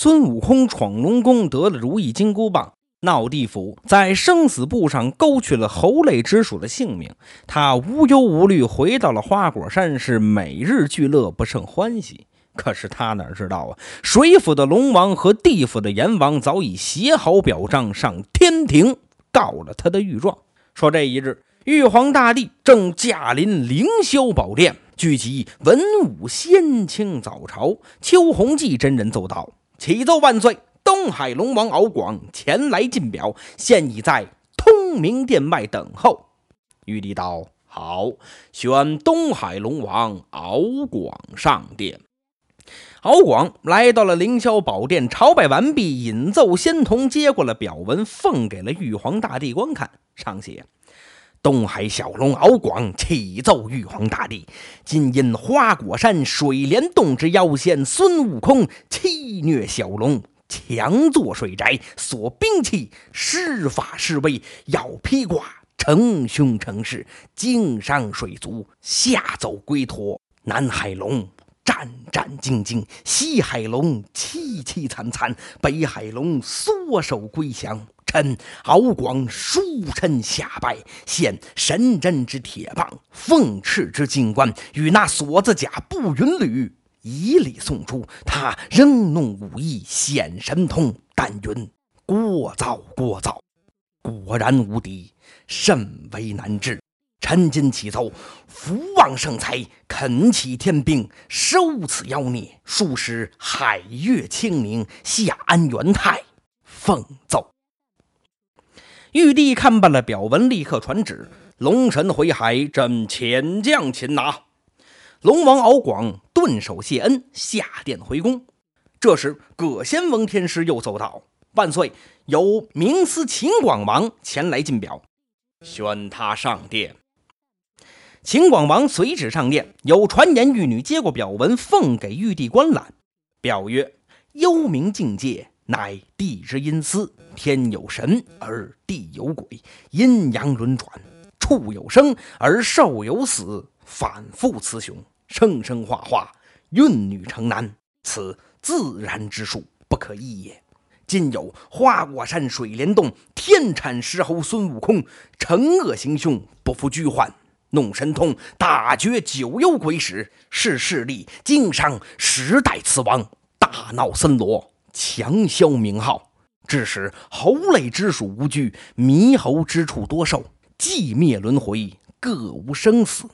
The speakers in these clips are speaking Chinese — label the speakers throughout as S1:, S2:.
S1: 孙悟空闯龙宫得了如意金箍棒，闹地府在生死簿上勾去了猴类之属的性命，他无忧无虑回到了花果山，是每日俱乐，不胜欢喜。可是他哪知道啊，水府的龙王和地府的阎王早已写好表彰，上天庭告了他的御状。说这一日，玉皇大帝正驾临凌霄宝殿，聚集文武仙卿早朝。邱弘济真人奏道：“启奏万岁，东海龙王敖广前来进表，现已在通明殿外等候。”玉帝道：“好，选东海龙王敖广上殿。”敖广来到了凌霄宝殿，朝拜完毕，引奏仙童接过了表文，奉给了玉皇大帝观看。上写：“东海小龙敖广启奏玉皇大帝，今因花果山水帘洞之妖仙孙悟空欺虐小龙，强作水宅，锁兵器施法施威，要披挂成凶成势，经伤水族，吓走龟驼，南海龙。”战战兢兢，西海龙凄凄惨惨，北海龙缩手归降。臣敖广书臣下拜，献神针之铁棒，凤翅之金冠，与那锁子甲步云履，以礼送出。他仍弄武艺显神通，但云过早过早，果然无敌，甚为难治。臣今启奏，福旺盛财，恳启天兵收此妖孽，数使海月清明，下安元泰。奉奏。玉帝看罢了表文，立刻传旨：龙神回海，朕遣将擒拿。龙王敖广顿首谢恩，下殿回宫。这时，葛仙翁天师又奏道：“万岁，有明司秦广王前来进表，宣他上殿。”秦广王随旨上殿，有传言玉女接过表文，奉给玉帝观览。表曰：“幽冥境界，乃地之阴司，天有神而地有鬼，阴阳轮转，畜有生而兽有死，反复雌雄，生生化化，孕女成男，此自然之术，不可易也。今有花果山水帘洞天产石猴孙悟空，惩恶行凶，不服拘唤。”弄神通，打绝九幽鬼使，是势力经商十代雌王，大闹森罗，强销名号，致使猴类之属无惧，猕猴之处多寿，寂灭轮回，各无生死。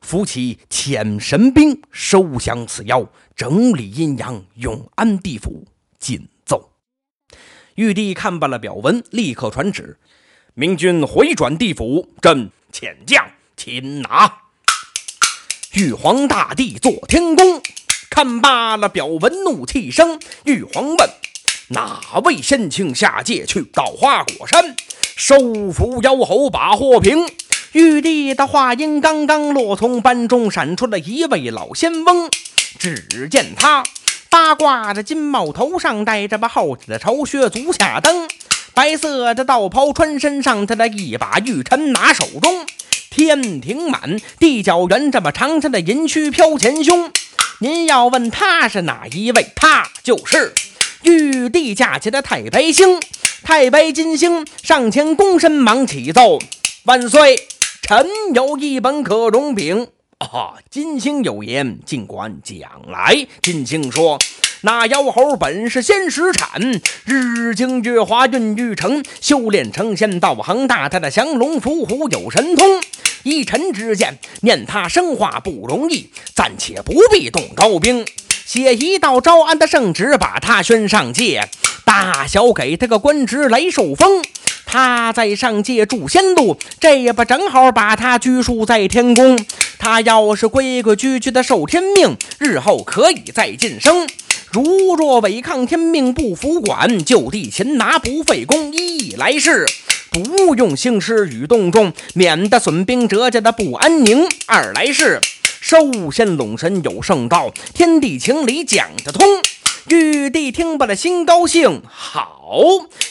S1: 扶起遣神兵收降此妖，整理阴阳，永安地府。谨奏。玉帝看罢了表文，立刻传旨：明君回转地府，朕遣将。擒拿！玉皇大帝坐天宫，看罢了表文，怒气生。玉皇问：哪位仙卿下界去到花果山，收服妖猴，把祸平？玉帝的话音刚刚落，从班中闪出了一位老仙翁。只见他八卦的金帽，头上戴着把厚底的朝靴，足下蹬白色的道袍穿身上，他的一把玉尘拿手中。天庭满，地角圆，这么长长的银须飘前胸。您要问他是哪一位？他就是玉帝驾起的太白星。太白金星上前躬身忙启奏：万岁，臣有一本可容禀。啊，金星有言，尽管讲来。金星说。那妖猴本是仙石产，日精月华孕育成，修炼成仙道行大，他的降龙伏虎有神通。依臣之见，念他生化不容易，暂且不必动招兵，写一道招安的圣旨，把他宣上界，大小给他个官职来受封。他在上界住仙路，这也不正好把他拘束在天宫？他要是规规矩矩的受天命，日后可以再晋升。如若违抗天命不服管，就地擒拿不费功。一来是不用兴师与动众，免得损兵折将的不安宁；二来是收仙拢神有圣道，天地情理讲得通。玉帝听罢了，心高兴，好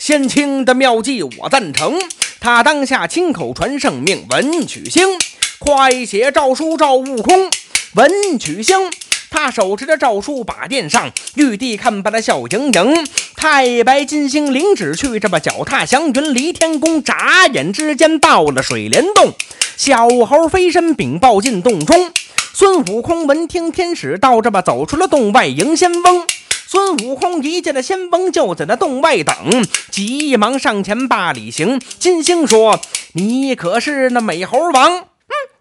S1: 仙卿的妙计我赞成。他当下亲口传圣命，文曲星快写诏书召悟空。文曲星。他手持着诏书把殿上，玉帝看罢他笑盈盈。太白金星领旨去，这么脚踏祥云离天宫，眨眼之间到了水帘洞。小猴飞身禀报进洞中，孙悟空闻听天使到，这么走出了洞外迎仙翁。孙悟空一见那仙翁，就在那洞外等，急忙上前把礼行。金星说：“你可是那美猴王？”“，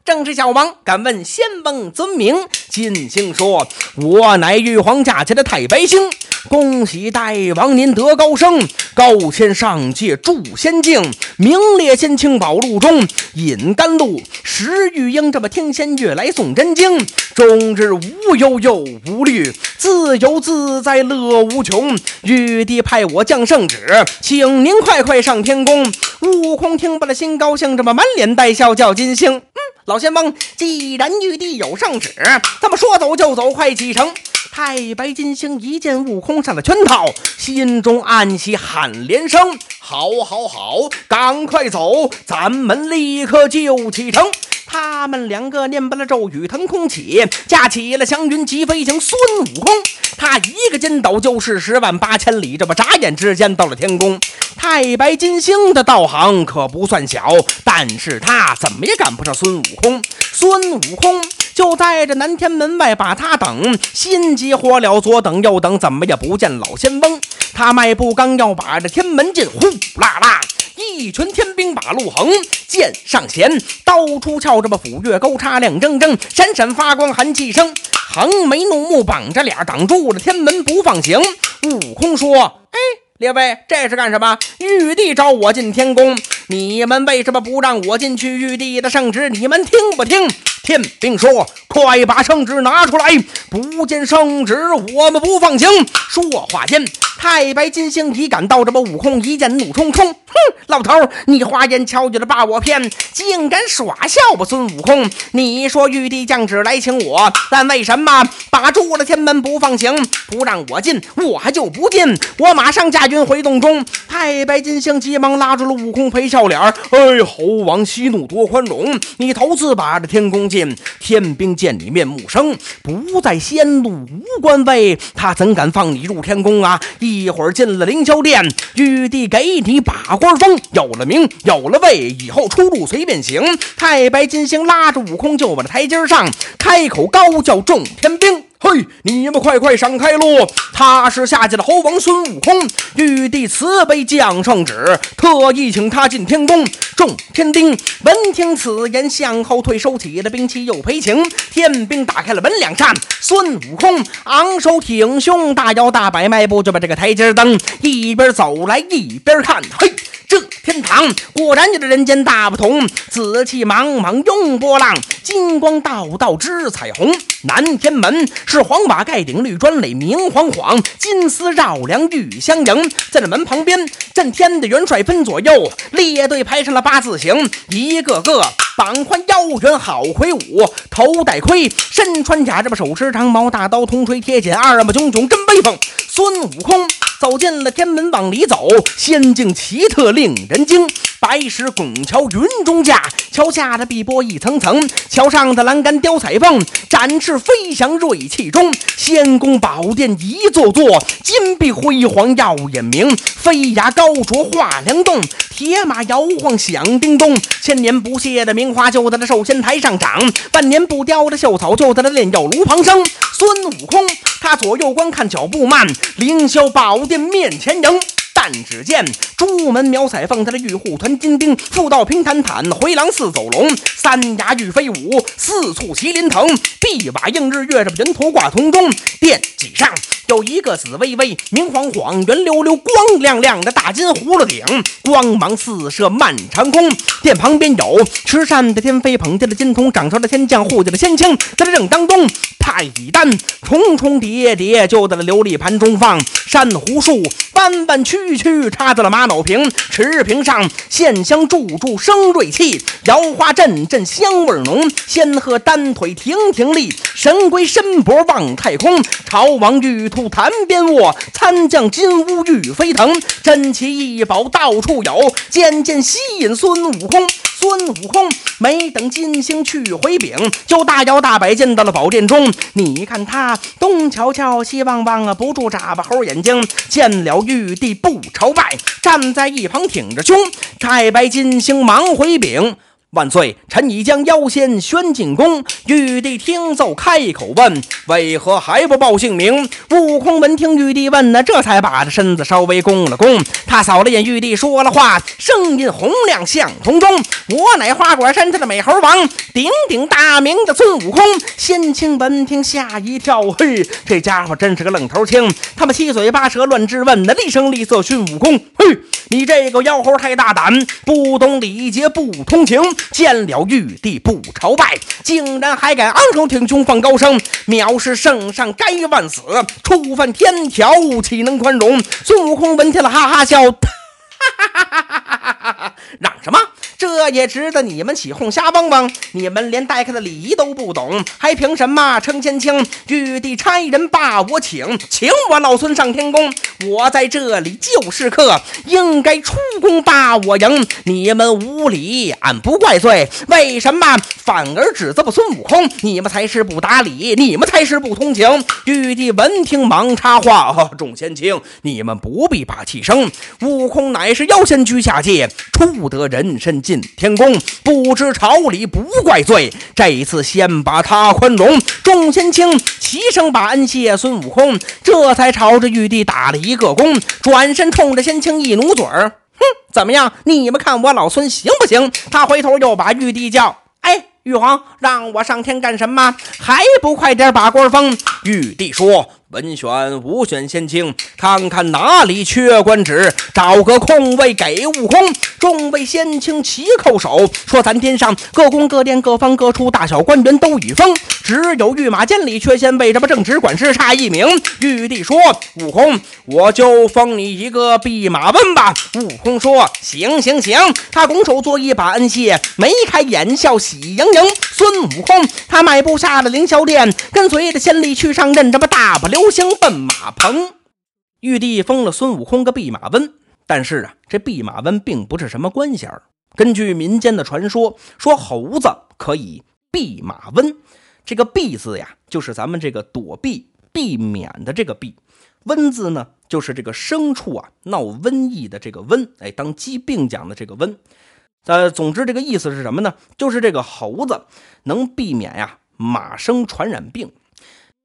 S1: 正是小王。”“敢问仙翁尊名？”金星说：“我乃玉皇驾前的太白星。”恭喜大王您得高升，高迁上界筑仙境，名列仙清宝录中，饮甘露，食玉英。这么听仙乐来诵真经，终日无忧又无虑，自由自在乐无穷。玉帝派我降圣旨，请您快快上天宫。悟空听罢了心高兴，这么满脸带笑叫金星。嗯，老仙翁，既然玉帝有圣旨，咱们说走就走，快启程。太白金星一见悟空上了圈套，心中暗喜，喊连声：“好，好，好！赶快走，咱们立刻就启程。”他们两个念罢了咒语，腾空起，架起了祥云急飞行。孙悟空，他一个筋斗就是十万八千里，这么眨眼之间到了天宫。太白金星的道行可不算小，但是他怎么也赶不上孙悟空。孙悟空。就在这南天门外把他等，心急火燎，左等右等，怎么也不见老仙翁。他迈步刚要把这天门进，呼啦啦，一群天兵把路横，剑上弦，刀出鞘，这么斧钺钩叉亮铮铮，闪闪发光，寒气生，横眉怒目，绑着脸挡住了天门不放行。悟空说：“哎。”列位，这是干什么？玉帝召我进天宫，你们为什么不让我进去？玉帝的圣旨，你们听不听？天并说：“快把圣旨拿出来！不见圣旨，我们不放行。”说话间，太白金星已赶到，这么悟空一见，怒冲冲，哼，老头，你花言巧语的把我骗，竟敢耍笑吧？孙悟空，你说玉帝降旨来请我，但为什么把住了天门不放行，不让我进？我还就不进，我马上驾。军回洞中，太白金星急忙拉住了悟空，陪笑脸儿：“哎，猴王息怒多宽容，你头次把这天宫进，天兵见你面目生，不在仙路无官位，他怎敢放你入天宫啊？一会儿进了凌霄殿，玉帝给你把官封，有了名，有了位，以后出入随便行。”太白金星拉着悟空就往台阶上，开口高叫众天兵。嘿，你们快快闪开路！他是下界的猴王孙悟空，玉帝慈悲降圣旨，特意请他进天宫。众天兵闻听此言，向后退，收起了兵器，又赔情。天兵打开了门两扇，孙悟空昂首挺胸，大摇大摆迈步就把这个台阶登，一边走来一边看，嘿。这天堂果然与这人间大不同，紫气茫茫拥波浪，金光道道织彩虹。南天门是黄瓦盖顶，绿砖垒，明晃晃，金丝绕梁玉相迎。在这门旁边，震天的元帅分左右，列队排成了八字形，一个个膀宽腰圆，好魁梧，头戴盔，身穿甲，这么手持长矛，大刀铜锤铁锏，二目炯炯真威风。孙悟空。走进了天门，往里走，仙境奇特令人惊。白石拱桥云中架，桥下的碧波一层层，桥上的栏杆雕彩凤，展翅飞翔锐气中。仙宫宝殿一座座，金碧辉煌耀眼明。飞崖高卓画梁洞，铁马摇晃响叮咚。千年不谢的名花就在这寿仙台上长，万年不凋的秀草就在那炼药炉旁生。孙悟空他左右观看，脚步慢，凌霄宝殿面前迎。但只见朱门苗彩凤，他的玉护团金钉，复道平坦坦，回廊似走龙，三牙玉飞舞，四簇麒麟腾，碧瓦映日月，这云头挂铜钟，殿脊上有一个紫微微，明晃晃，圆溜溜，光亮亮的大金葫芦顶，光芒四射漫长空。殿旁边有持扇的天妃，捧着的金童，掌上的天将，护着的仙卿，在这正当中，太乙丹重重叠叠，就在那琉璃盘中放珊瑚树。弯弯曲曲插在了玛瑙瓶，持瓶上线香柱柱生锐气，摇花阵阵香味浓，仙鹤单腿亭亭立，神龟伸脖望太空，朝王玉兔潭边卧，参将金乌玉飞腾，珍奇异宝到处有，渐渐吸引孙悟空。孙悟空没等金星去回禀，就大摇大摆进到了宝殿中。你看他东瞧瞧，西望望啊，不住眨巴猴眼睛。见了玉帝不不朝拜，站在一旁挺着胸。太白金星忙回禀。万岁！臣已将妖仙宣进宫。玉帝听奏，开口问：“为何还不报姓名？”悟空闻听玉帝问，呢这才把这身子稍微弓了弓。他扫了眼玉帝，说了话，声音洪亮像铜钟：“我乃花果山下的美猴王，鼎鼎大名的孙悟空。”仙卿闻听吓一跳，嘿，这家伙真是个愣头青。他们七嘴八舌乱质问，的厉声厉色训悟空：“嘿，你这个妖猴太大胆，不懂礼节，不通情。”见了玉帝不朝拜，竟然还敢昂首挺胸放高声，藐视圣上该万死，触犯天条岂能宽容？孙悟空闻听了哈哈笑，哈哈哈哈哈哈！嚷什么？这也值得你们起哄瞎汪汪？你们连待客的礼仪都不懂，还凭什么称仙卿？玉帝差人把我请，请我老孙上天宫。我在这里就是客，应该出宫把我迎。你们无礼，俺不怪罪。为什么反而指责我孙悟空？你们才是不打理，你们才是不通情。玉帝闻听忙插话：“众仙卿，你们不必把气生。悟空乃是妖仙居下界，出得人身。”进天宫，不知朝礼，不怪罪。这一次先把他宽容。众仙卿齐声把恩谢孙悟空，这才朝着玉帝打了一个躬，转身冲着仙卿一努嘴儿，哼，怎么样？你们看我老孙行不行？他回头又把玉帝叫，哎，玉皇，让我上天干什么？还不快点把官封？玉帝说。文选武选仙卿，看看哪里缺官职，找个空位给悟空。众位仙卿齐叩首，说：“咱天上各宫各殿各方各处大小官员都已封，只有御马监里缺仙，为什么正直管事差一名？”玉帝说：“悟空，我就封你一个弼马温吧。”悟空说：“行行行。”他拱手作揖，把恩谢，眉开眼笑，喜盈盈。孙悟空他迈步下了凌霄殿，跟随着仙吏去上任，这么大不溜。流星奔马棚，玉帝封了孙悟空个弼马温，但是啊，这弼马温并不是什么官衔。根据民间的传说，说猴子可以弼马温。这个“弼”字呀，就是咱们这个躲避、避免的这个“避”；“温”字呢，就是这个牲畜啊闹瘟疫的这个“瘟”。哎，当疾病讲的这个“瘟”。呃，总之这个意思是什么呢？就是这个猴子能避免呀马生传染病。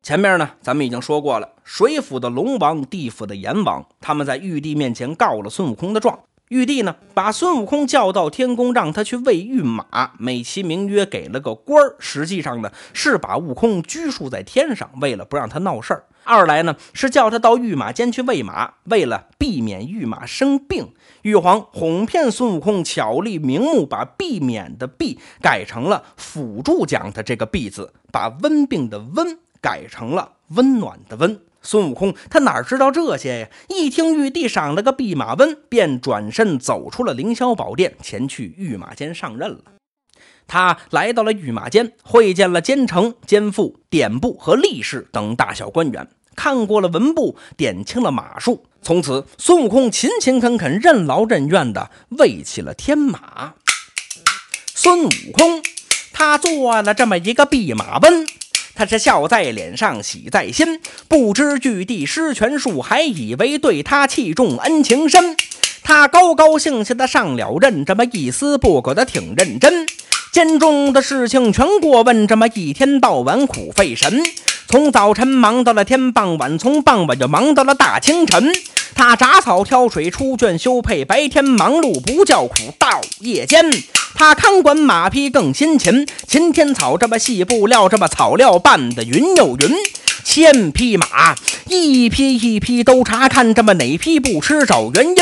S1: 前面呢，咱们已经说过了，水府的龙王、地府的阎王，他们在玉帝面前告了孙悟空的状。玉帝呢，把孙悟空叫到天宫，让他去喂御马，美其名曰给了个官儿，实际上呢，是把悟空拘束在天上，为了不让他闹事儿。二来呢，是叫他到御马监去喂马，为了避免御马生病。玉皇哄骗孙悟空，巧立名目，把避免的避改成了辅助讲的这个避字，把温病的温。改成了温暖的温。孙悟空他哪知道这些呀？一听玉帝赏了个弼马温，便转身走出了凌霄宝殿，前去御马监上任了。他来到了御马监，会见了监丞、监副、典部和吏士等大小官员，看过了文部，点清了马术。从此，孙悟空勤勤恳恳、任劳任怨地喂起了天马。孙悟空他做了这么一个弼马温。他是笑在脸上，喜在心，不知玉帝施权术，还以为对他器重恩情深。他高高兴兴的上了任，这么一丝不苟的挺认真。监中的事情全过问，这么一天到晚苦费神。从早晨忙到了天傍晚，从傍晚就忙到了大清晨。他铡草挑水，出圈修配，白天忙碌不叫苦，到夜间。他看管马匹更辛勤，擎天草这么细布料，这么草料拌得匀又匀。千匹马一匹一匹都查看，这么哪匹不吃找原因。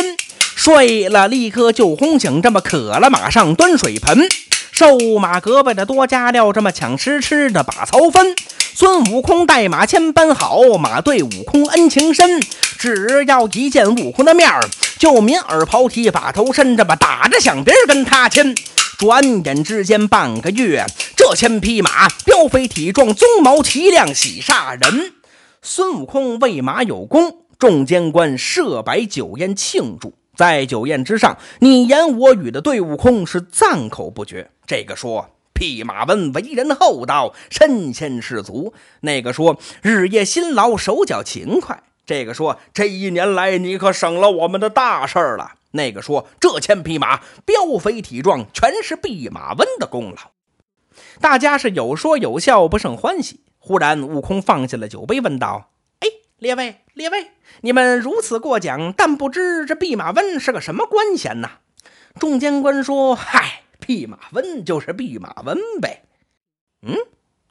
S1: 睡了立刻就轰醒，这么渴了马上端水盆。瘦马胳膊的多加料，这么抢食吃的把槽分。孙悟空带马千般好，马对悟空恩情深。只要一见悟空的面儿，就抿耳刨蹄，把头伸着吧，打着响鼻跟他亲。转眼之间半个月，这千匹马膘肥体壮，鬃毛齐亮，喜煞人。孙悟空喂马有功，众监官设摆酒宴庆祝。在酒宴之上，你言我语的对悟空是赞口不绝。这个说弼马温为人厚道，身先士卒；那个说日夜辛劳，手脚勤快；这个说这一年来你可省了我们的大事儿了。那个说：“这千匹马膘肥体壮，全是弼马温的功劳。”大家是有说有笑，不胜欢喜。忽然，悟空放下了酒杯，问道：“哎，列位，列位，你们如此过奖，但不知这弼马温是个什么官衔呐？”众监官说：“嗨，弼马温就是弼马温呗。”嗯，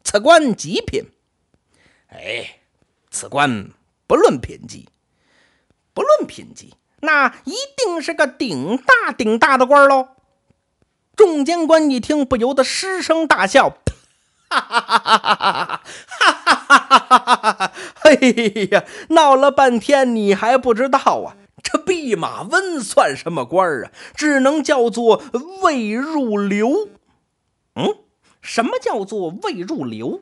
S1: 此官极品。哎，此官不论品级，不论品级。那一定是个顶大顶大的官喽！众监官一听，不由得失声大笑：“哈哈哈哈哈！哈哈哈哈哈！哎呀，闹了半天，你还不知道啊？这弼马温算什么官啊？只能叫做未入流。嗯，什么叫做未入流？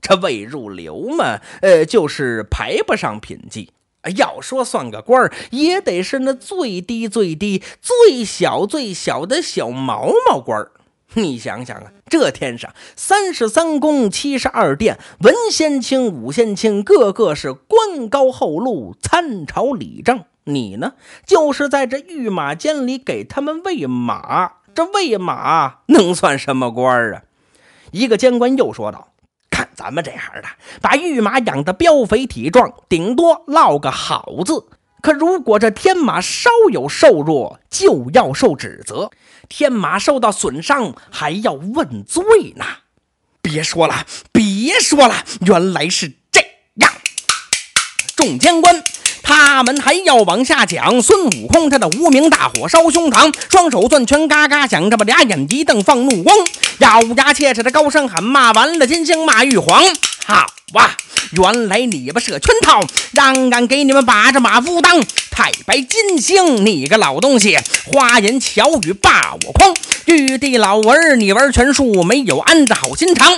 S1: 这未入流嘛，呃，就是排不上品级。”要说算个官儿，也得是那最低最低、最小最小的小毛毛官儿。你想想啊，这天上三十三宫、七十二殿，文仙卿、武仙卿，个个是官高厚禄、参朝理政。你呢，就是在这御马监里给他们喂马，这喂马能算什么官儿啊？一个监官又说道。咱们这行的，把御马养得膘肥体壮，顶多落个好字。可如果这天马稍有瘦弱，就要受指责。天马受到损伤，还要问罪呢。别说了，别说了，原来是这样。众监官。他们还要往下讲，孙悟空他的无名大火烧胸膛，双手攥拳嘎嘎响，这么俩眼一瞪放怒光，咬牙切齿的高声喊骂，完了金星骂玉皇，好哇！原来你们设圈套，让俺给你们把这马夫当太白金星，你个老东西，花言巧语把我诓，玉帝老儿你玩权术，没有安子好心肠。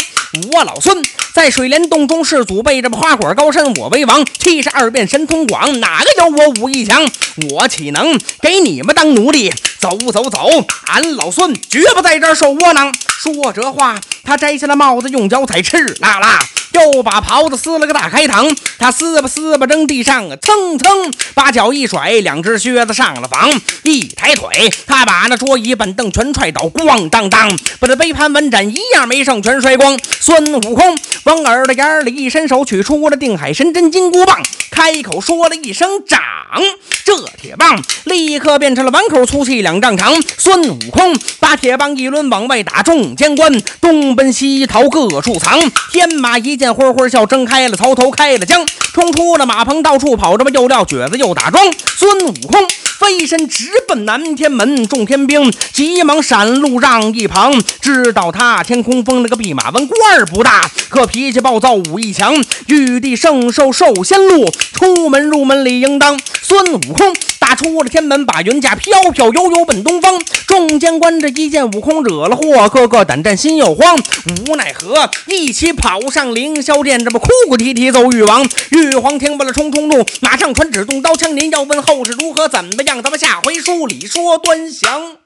S1: 我老孙在水帘洞中世祖辈，这么花果高深，我为王，七十二变神通广，哪个有我武艺强？我岂能给你们当奴隶？走走走，俺老孙绝不在这儿受窝囊。说这话，他摘下了帽子，用脚踩，赤啦啦，又把袍子撕了个大开膛。他撕吧撕吧扔地上，蹭蹭把脚一甩，两只靴子上了房。一抬腿，他把那桌椅板凳全踹倒，咣当当，把这杯盘碗盏一样没剩，全摔光。孙悟空往耳朵眼里一伸手，取出了定海神针金箍棒，开口说了一声“掌”，这铁棒立刻变成了碗口粗细两丈长。孙悟空把铁棒一抡往外打，众监官东奔西逃各处藏。天马一见灰灰笑，睁开了槽头开了枪，冲出了马棚到处跑，这么又撂蹶子又打桩。孙悟空。飞身直奔南天门，众天兵急忙闪路让一旁。知道他天空封了个弼马温，官儿不大，可脾气暴躁，武艺强。玉帝圣寿寿仙路，出门入门理应当。孙悟空打出了天门，把云驾飘飘悠悠奔东方。众监官这一见悟空惹了祸，个个胆战心又慌，无奈何，一起跑上凌霄殿，这么哭哭啼啼奏玉王。玉皇听罢了，冲冲怒，马上传旨动刀枪，您要问后事如何，怎么？样咱们下回书里说端详。